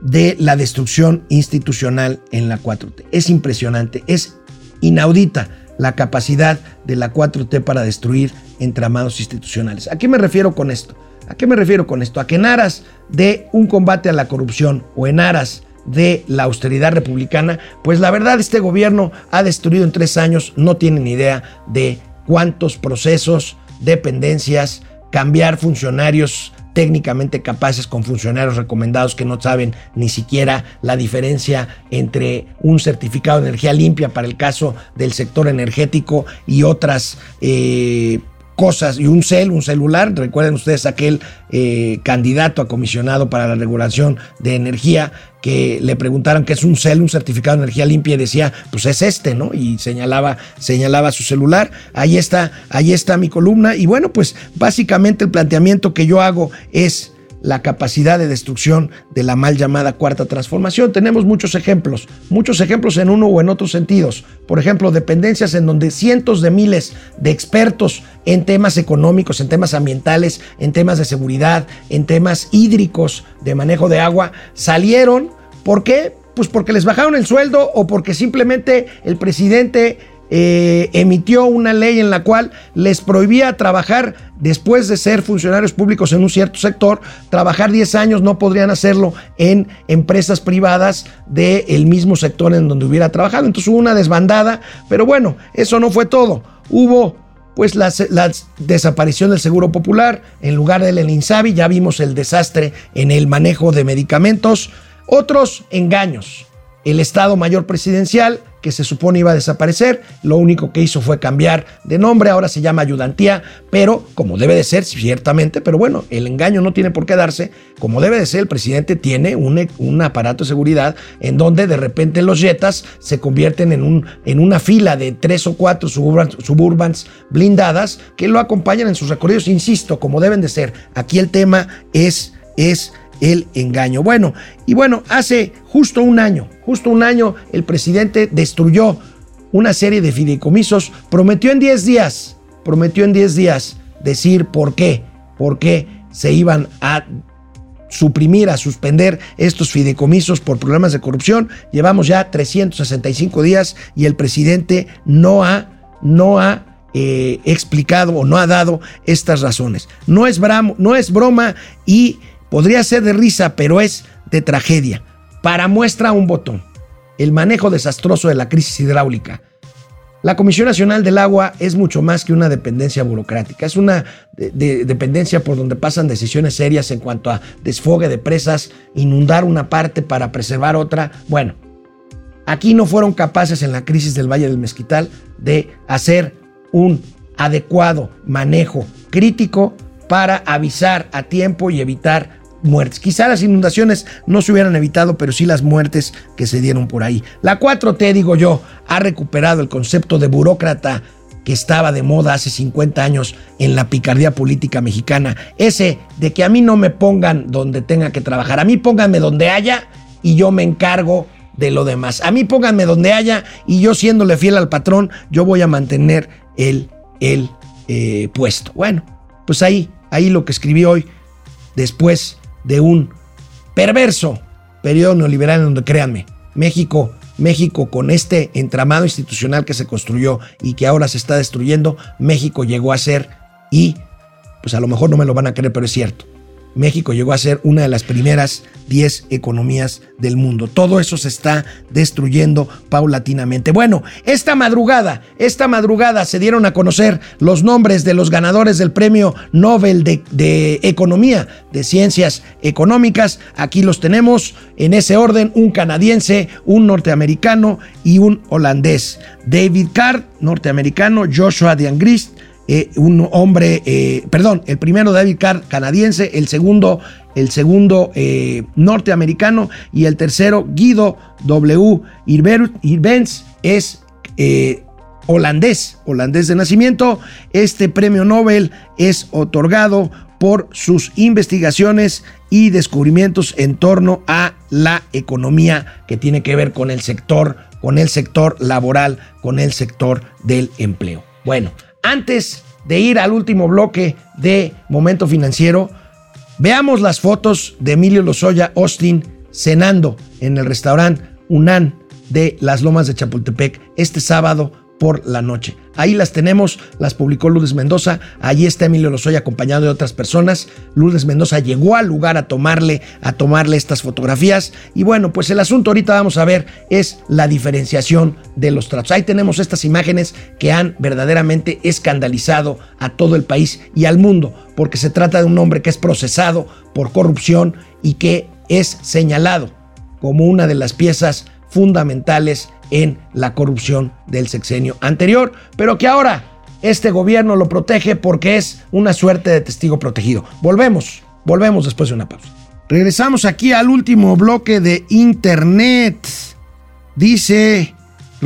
de la destrucción institucional en la 4T. Es impresionante, es inaudita la capacidad de la 4T para destruir entramados institucionales. ¿A qué me refiero con esto? ¿A qué me refiero con esto? A que en aras de un combate a la corrupción o en aras de la austeridad republicana, pues la verdad este gobierno ha destruido en tres años, no tienen idea de cuántos procesos, dependencias, cambiar funcionarios técnicamente capaces con funcionarios recomendados que no saben ni siquiera la diferencia entre un certificado de energía limpia para el caso del sector energético y otras eh, cosas y un cel, un celular. Recuerden ustedes aquel eh, candidato a comisionado para la regulación de energía que le preguntaron qué es un cel, un certificado de energía limpia y decía, pues es este, ¿no? Y señalaba, señalaba su celular. Ahí está, ahí está mi columna. Y bueno, pues básicamente el planteamiento que yo hago es la capacidad de destrucción de la mal llamada cuarta transformación. Tenemos muchos ejemplos, muchos ejemplos en uno o en otros sentidos. Por ejemplo, dependencias en donde cientos de miles de expertos en temas económicos, en temas ambientales, en temas de seguridad, en temas hídricos, de manejo de agua, salieron. ¿Por qué? Pues porque les bajaron el sueldo o porque simplemente el presidente eh, emitió una ley en la cual les prohibía trabajar después de ser funcionarios públicos en un cierto sector, trabajar 10 años no podrían hacerlo en empresas privadas del mismo sector en donde hubiera trabajado. Entonces hubo una desbandada, pero bueno, eso no fue todo. Hubo pues la, desaparición del Seguro Popular, en lugar del INSABI, ya vimos el desastre en el manejo de medicamentos, otros engaños. El Estado Mayor Presidencial que se supone iba a desaparecer. Lo único que hizo fue cambiar de nombre, ahora se llama ayudantía, pero como debe de ser, ciertamente, pero bueno, el engaño no tiene por qué darse. Como debe de ser, el presidente tiene un, un aparato de seguridad en donde de repente los jetas se convierten en, un, en una fila de tres o cuatro suburbans, suburbans blindadas que lo acompañan en sus recorridos, insisto, como deben de ser. Aquí el tema es, es el engaño. Bueno, y bueno, hace justo un año, justo un año, el presidente destruyó una serie de fideicomisos, prometió en 10 días, prometió en 10 días decir por qué, por qué se iban a suprimir, a suspender estos fideicomisos por problemas de corrupción. Llevamos ya 365 días y el presidente no ha, no ha eh, explicado o no ha dado estas razones. No es, no es broma y podría ser de risa, pero es de tragedia. Para muestra un botón, el manejo desastroso de la crisis hidráulica. La Comisión Nacional del Agua es mucho más que una dependencia burocrática, es una dependencia por donde pasan decisiones serias en cuanto a desfogue de presas, inundar una parte para preservar otra. Bueno, aquí no fueron capaces en la crisis del Valle del Mezquital de hacer un adecuado manejo crítico para avisar a tiempo y evitar muertes. Quizá las inundaciones no se hubieran evitado, pero sí las muertes que se dieron por ahí. La 4T, digo yo, ha recuperado el concepto de burócrata que estaba de moda hace 50 años en la picardía política mexicana. Ese de que a mí no me pongan donde tenga que trabajar, a mí pónganme donde haya y yo me encargo de lo demás. A mí pónganme donde haya y yo siéndole fiel al patrón, yo voy a mantener el, el eh, puesto. Bueno, pues ahí, ahí lo que escribí hoy, después de un perverso periodo neoliberal en donde, créanme, México, México con este entramado institucional que se construyó y que ahora se está destruyendo, México llegó a ser y, pues a lo mejor no me lo van a creer, pero es cierto, México llegó a ser una de las primeras 10 economías del mundo. Todo eso se está destruyendo paulatinamente. Bueno, esta madrugada, esta madrugada se dieron a conocer los nombres de los ganadores del Premio Nobel de, Economía, de Ciencias Económicas. Aquí los tenemos en ese orden, un canadiense, un norteamericano y un holandés. David Card, norteamericano, Joshua Diangrist, eh, un hombre, eh, perdón, el primero David Carr, canadiense, el segundo, el segundo eh, norteamericano y el tercero Guido W. Irvens es holandés, holandés de nacimiento. Este premio Nobel es otorgado por sus investigaciones y descubrimientos en torno a la economía que tiene que ver con el sector, con el sector laboral, con el sector del empleo. Bueno, antes de ir al último bloque de Momento Financiero, veamos las fotos de Emilio Lozoya Austin cenando en el restaurante Unan de las Lomas de Chapultepec este sábado por la noche. Ahí las tenemos, las publicó Lourdes Mendoza, allí está Emilio Lozoya acompañado de otras personas. Lourdes Mendoza llegó al lugar a tomarle, a tomarle estas fotografías y bueno, pues el asunto ahorita vamos a ver es la diferenciación de los tratos. Ahí tenemos estas imágenes que han verdaderamente escandalizado a todo el país y al mundo, porque se trata de un hombre que es procesado por corrupción y que es señalado como una de las piezas fundamentales en la corrupción del sexenio anterior, pero que ahora este gobierno lo protege porque es una suerte de testigo protegido. Volvemos, volvemos después de una pausa. Regresamos aquí al último bloque de Internet. Dice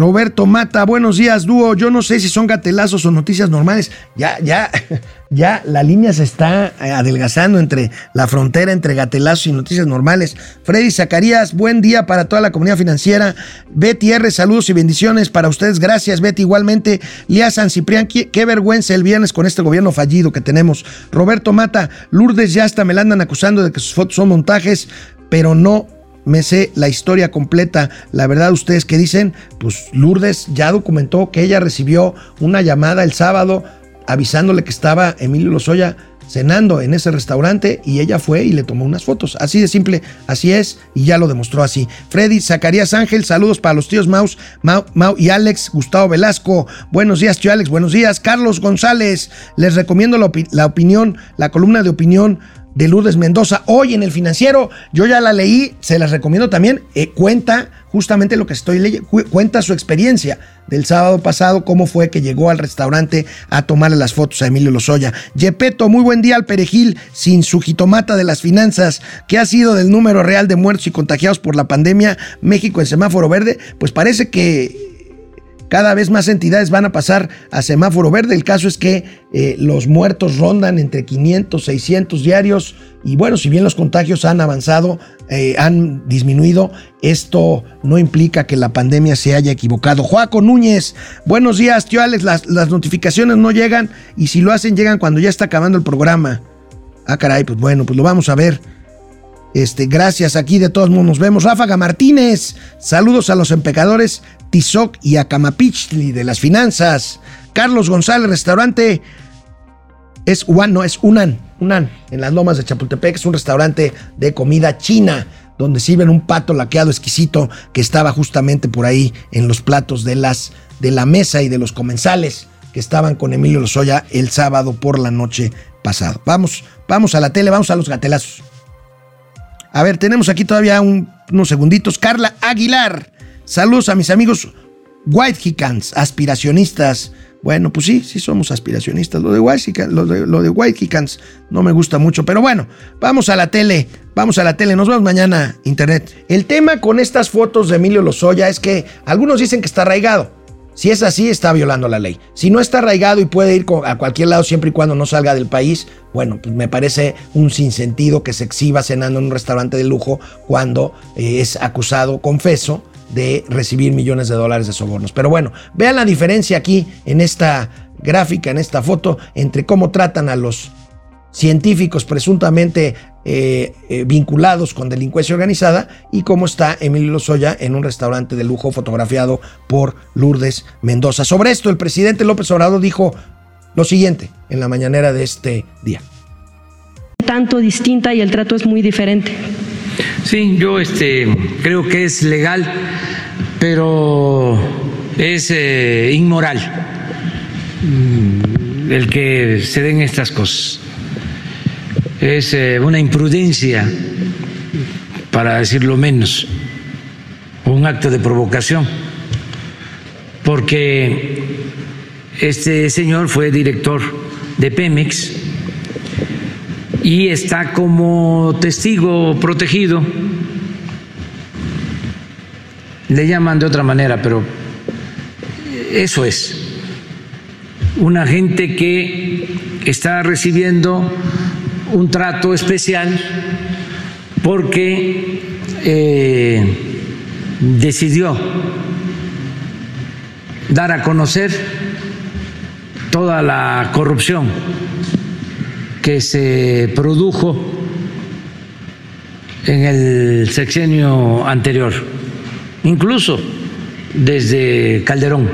Roberto Mata, buenos días, dúo. Yo no sé si son gatelazos o noticias normales. Ya, ya, ya la línea se está eh, adelgazando entre la frontera entre gatelazos y noticias normales. Freddy Zacarías, buen día para toda la comunidad financiera. Betty R, saludos y bendiciones para ustedes. Gracias, Betty. Igualmente, Lía San Ciprián, qué, qué vergüenza el viernes con este gobierno fallido que tenemos. Roberto Mata, Lourdes ya hasta me la andan acusando de que sus fotos son montajes, pero no me sé la historia completa. La verdad, ustedes que dicen, pues Lourdes ya documentó que ella recibió una llamada el sábado avisándole que estaba Emilio Lozoya cenando en ese restaurante y ella fue y le tomó unas fotos. Así de simple, así es, y ya lo demostró así. Freddy, Zacarías Ángel, saludos para los tíos Maus, Mau, Mau y Alex, Gustavo Velasco. Buenos días, tío Alex, buenos días. Carlos González, les recomiendo la, la opinión, la columna de opinión de Lourdes Mendoza hoy en el financiero. Yo ya la leí, se las recomiendo también. Eh, cuenta justamente lo que estoy leyendo, cuenta su experiencia del sábado pasado, cómo fue que llegó al restaurante a tomarle las fotos a Emilio Lozoya. Yepeto, muy buen día al perejil sin su jitomata de las finanzas. ¿Qué ha sido del número real de muertos y contagiados por la pandemia? México en semáforo verde. Pues parece que cada vez más entidades van a pasar a semáforo verde. El caso es que eh, los muertos rondan entre 500, 600 diarios. Y bueno, si bien los contagios han avanzado, eh, han disminuido, esto no implica que la pandemia se haya equivocado. Joaco Núñez, buenos días, tío Alex. Las, las notificaciones no llegan y si lo hacen, llegan cuando ya está acabando el programa. Ah, caray, pues bueno, pues lo vamos a ver. Este, gracias aquí de todos modos nos vemos. Ráfaga Martínez, saludos a los empecadores Tizoc y a Camapichli de las finanzas. Carlos González, restaurante es Uan, no, es Unan, Unan, en las lomas de Chapultepec, es un restaurante de comida china donde sirven un pato laqueado exquisito que estaba justamente por ahí en los platos de las de la mesa y de los comensales que estaban con Emilio Lozoya el sábado por la noche pasado. Vamos, vamos a la tele, vamos a los gatelazos. A ver, tenemos aquí todavía unos segunditos. Carla Aguilar. Saludos a mis amigos White aspiracionistas. Bueno, pues sí, sí somos aspiracionistas. Lo de White lo de, lo de no me gusta mucho, pero bueno, vamos a la tele, vamos a la tele, nos vemos mañana, internet. El tema con estas fotos de Emilio Lozoya es que algunos dicen que está arraigado. Si es así, está violando la ley. Si no está arraigado y puede ir a cualquier lado siempre y cuando no salga del país, bueno, pues me parece un sinsentido que se exhiba cenando en un restaurante de lujo cuando eh, es acusado, confeso, de recibir millones de dólares de sobornos. Pero bueno, vean la diferencia aquí en esta gráfica, en esta foto, entre cómo tratan a los científicos presuntamente eh, eh, vinculados con delincuencia organizada y cómo está Emilio Lozoya en un restaurante de lujo fotografiado por Lourdes Mendoza. Sobre esto, el presidente López Obrador dijo lo siguiente en la mañanera de este día. Tanto distinta y el trato es muy diferente. Sí, yo este, creo que es legal, pero es eh, inmoral mm, el que se den estas cosas es eh, una imprudencia, para decirlo menos, un acto de provocación, porque este señor fue director de Pemex y está como testigo protegido. Le llaman de otra manera, pero eso es. Una gente que está recibiendo un trato especial porque eh, decidió dar a conocer toda la corrupción que se produjo en el sexenio anterior, incluso desde Calderón.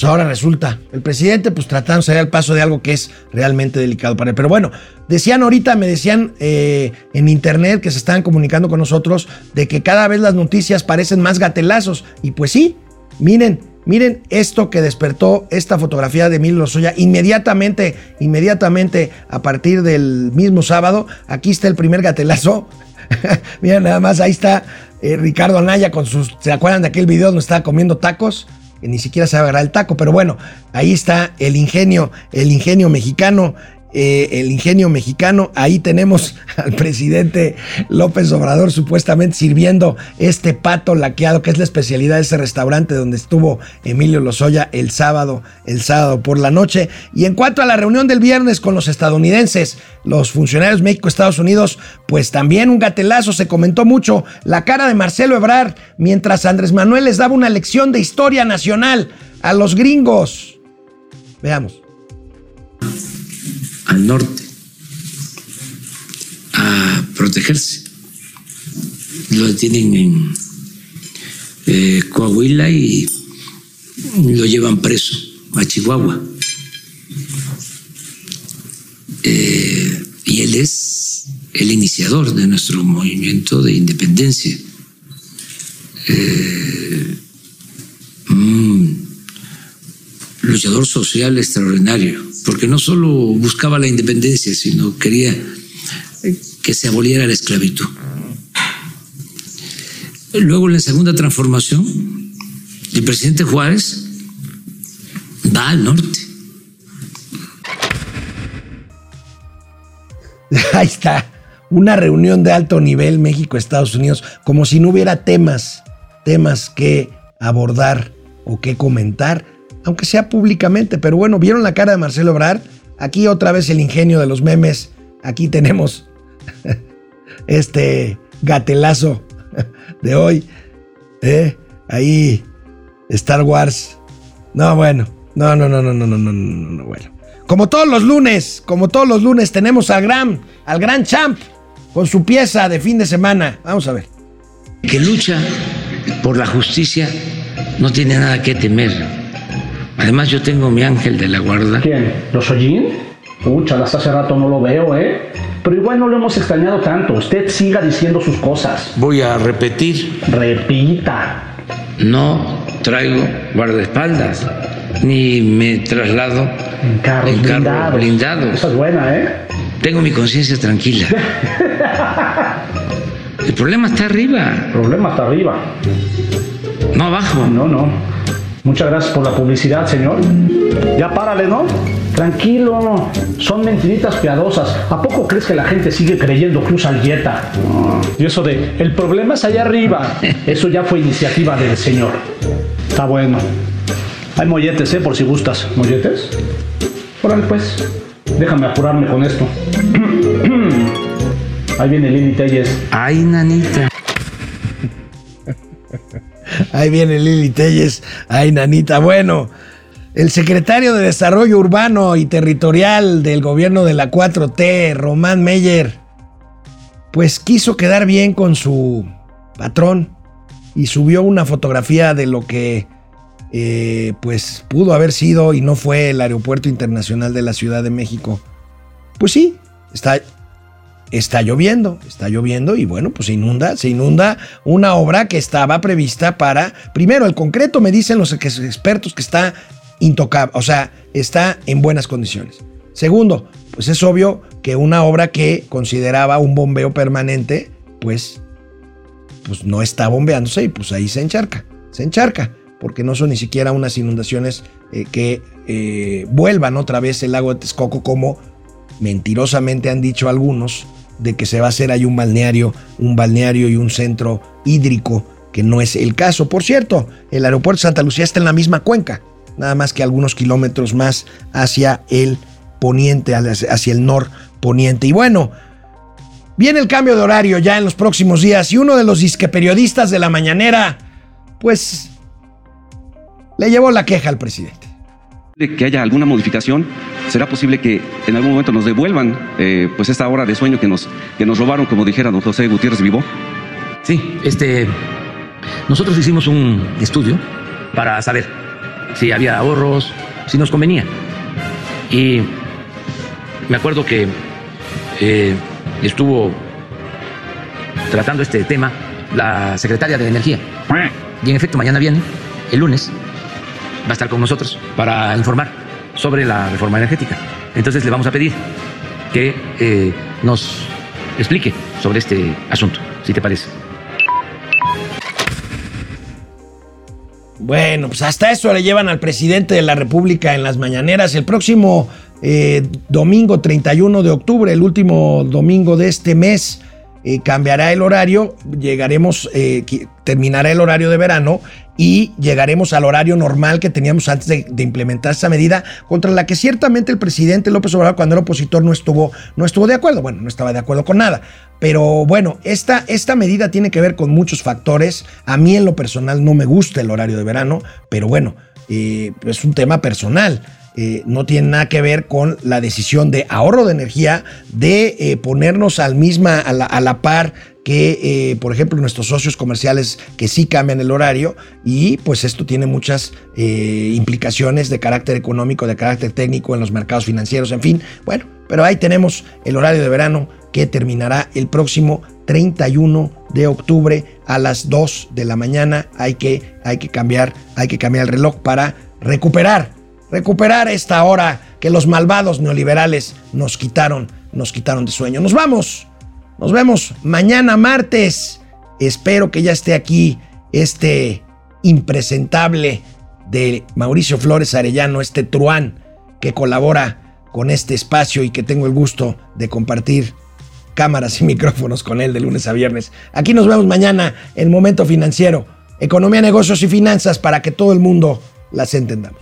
Pues ahora resulta, el presidente pues salir al paso de algo que es realmente delicado para él. Pero bueno, decían ahorita, me decían eh, en internet que se estaban comunicando con nosotros de que cada vez las noticias parecen más gatelazos. Y pues sí, miren, miren esto que despertó esta fotografía de Emilio Lozoya inmediatamente, inmediatamente a partir del mismo sábado. Aquí está el primer gatelazo. miren nada más, ahí está eh, Ricardo Anaya con sus, ¿se acuerdan de aquel video donde estaba comiendo tacos? Ni siquiera se agarrar el taco, pero bueno, ahí está el ingenio, el ingenio mexicano, eh, el ingenio mexicano. Ahí tenemos al presidente López Obrador supuestamente sirviendo este pato laqueado, que es la especialidad de ese restaurante donde estuvo Emilio Lozoya el sábado, el sábado por la noche. Y en cuanto a la reunión del viernes con los estadounidenses, los funcionarios México-Estados Unidos, pues también un gatelazo, se comentó mucho la cara de Marcelo Ebrard mientras Andrés Manuel les daba una lección de historia nacional a los gringos. Veamos al norte a protegerse. Lo detienen en eh, Coahuila y lo llevan preso a Chihuahua. Eh, y él es el iniciador de nuestro movimiento de independencia. Eh, un luchador social extraordinario porque no solo buscaba la independencia, sino quería que se aboliera la esclavitud. Luego, en la segunda transformación, el presidente Juárez va al norte. Ahí está, una reunión de alto nivel México-Estados Unidos, como si no hubiera temas, temas que abordar o que comentar aunque sea públicamente. Pero bueno, ¿vieron la cara de Marcelo Obrar? Aquí otra vez el ingenio de los memes. Aquí tenemos este gatelazo de hoy. ¿eh? Ahí, Star Wars. No, bueno. No, no, no, no, no, no, no, no, bueno. Como todos los lunes, como todos los lunes, tenemos al gran, al gran champ con su pieza de fin de semana. Vamos a ver. Que lucha por la justicia no tiene nada que temer. Además, yo tengo mi ángel de la guarda. ¿Quién? ¿Los Ollín? Pucha, hasta hace rato no lo veo, ¿eh? Pero igual no lo hemos extrañado tanto. Usted siga diciendo sus cosas. Voy a repetir. Repita. No traigo guardaespaldas, ni me traslado En carros en carros blindados. blindados. Esa es buena, ¿eh? Tengo mi conciencia tranquila. El problema está arriba, Problema hasta arriba. no abajo. No, no. Muchas gracias por la publicidad, señor. Ya párale, ¿no? Tranquilo. Son mentiritas piadosas. ¿A poco crees que la gente sigue creyendo usa dieta? Y eso de, el problema es allá arriba. Eso ya fue iniciativa del señor. Está bueno. Hay molletes, ¿eh? Por si gustas. ¿Molletes? Órale, pues. Déjame apurarme con esto. Ahí viene Lili Telles. Ay, nanita. Ahí viene Lili Telles. Ay, nanita. Bueno, el secretario de Desarrollo Urbano y Territorial del gobierno de la 4T, Román Meyer, pues quiso quedar bien con su patrón y subió una fotografía de lo que eh, pues pudo haber sido y no fue el aeropuerto internacional de la Ciudad de México. Pues sí, está, está lloviendo, está lloviendo y bueno, pues se inunda, se inunda una obra que estaba prevista para, primero, el concreto me dicen los ex- expertos que está intocable, o sea, está en buenas condiciones. Segundo, pues es obvio que una obra que consideraba un bombeo permanente, pues, pues no está bombeándose y pues ahí se encharca, se encharca, porque no son ni siquiera unas inundaciones eh, que eh, vuelvan otra vez el lago de Texcoco como mentirosamente han dicho algunos de que se va a hacer ahí un balneario, un balneario y un centro hídrico, que no es el caso. Por cierto, el aeropuerto de Santa Lucía está en la misma cuenca, nada más que algunos kilómetros más hacia el poniente, hacia el norponiente. Y bueno, viene el cambio de horario ya en los próximos días y uno de los disque periodistas de la mañanera, pues, le llevó la queja al presidente. Que haya alguna modificación, será posible que en algún momento nos devuelvan eh, pues esta hora de sueño que nos, que nos robaron, como dijera don José Gutiérrez Vivó. Sí, este. Nosotros hicimos un estudio para saber si había ahorros, si nos convenía. Y me acuerdo que eh, estuvo tratando este tema la secretaria de Energía. Y en efecto, mañana viene, el lunes, va a estar con nosotros para informar sobre la reforma energética. Entonces le vamos a pedir que eh, nos explique sobre este asunto, si te parece. Bueno, pues hasta eso le llevan al presidente de la República en las mañaneras. El próximo eh, domingo 31 de octubre, el último domingo de este mes, eh, cambiará el horario, llegaremos, eh, terminará el horario de verano y llegaremos al horario normal que teníamos antes de, de implementar esa medida, contra la que ciertamente el presidente López Obrador, cuando era opositor, no estuvo, no estuvo de acuerdo. Bueno, no estaba de acuerdo con nada. Pero bueno, esta, esta medida tiene que ver con muchos factores. A mí en lo personal no me gusta el horario de verano, pero bueno, eh, es un tema personal. Eh, no tiene nada que ver con la decisión de ahorro de energía, de eh, ponernos al misma, a la, a la par que, eh, por ejemplo, nuestros socios comerciales que sí cambian el horario y pues esto tiene muchas implicaciones de carácter económico, de carácter técnico en los mercados financieros, en fin. Bueno, pero ahí tenemos el horario de verano que terminará el próximo 31 de octubre a las 2 de la mañana. Hay que, hay que cambiar, hay que cambiar el reloj para recuperar, recuperar esta hora que los malvados neoliberales nos quitaron, nos quitaron de sueño. Nos vamos. Nos vemos mañana martes. Espero que ya esté aquí este impresentable de Mauricio Flores Arellano, este truán que colabora con este espacio y que tengo el gusto de compartir cámaras y micrófonos con él de lunes a viernes. Aquí nos vemos mañana en Momento Financiero, Economía, Negocios y Finanzas para que todo el mundo las entendamos.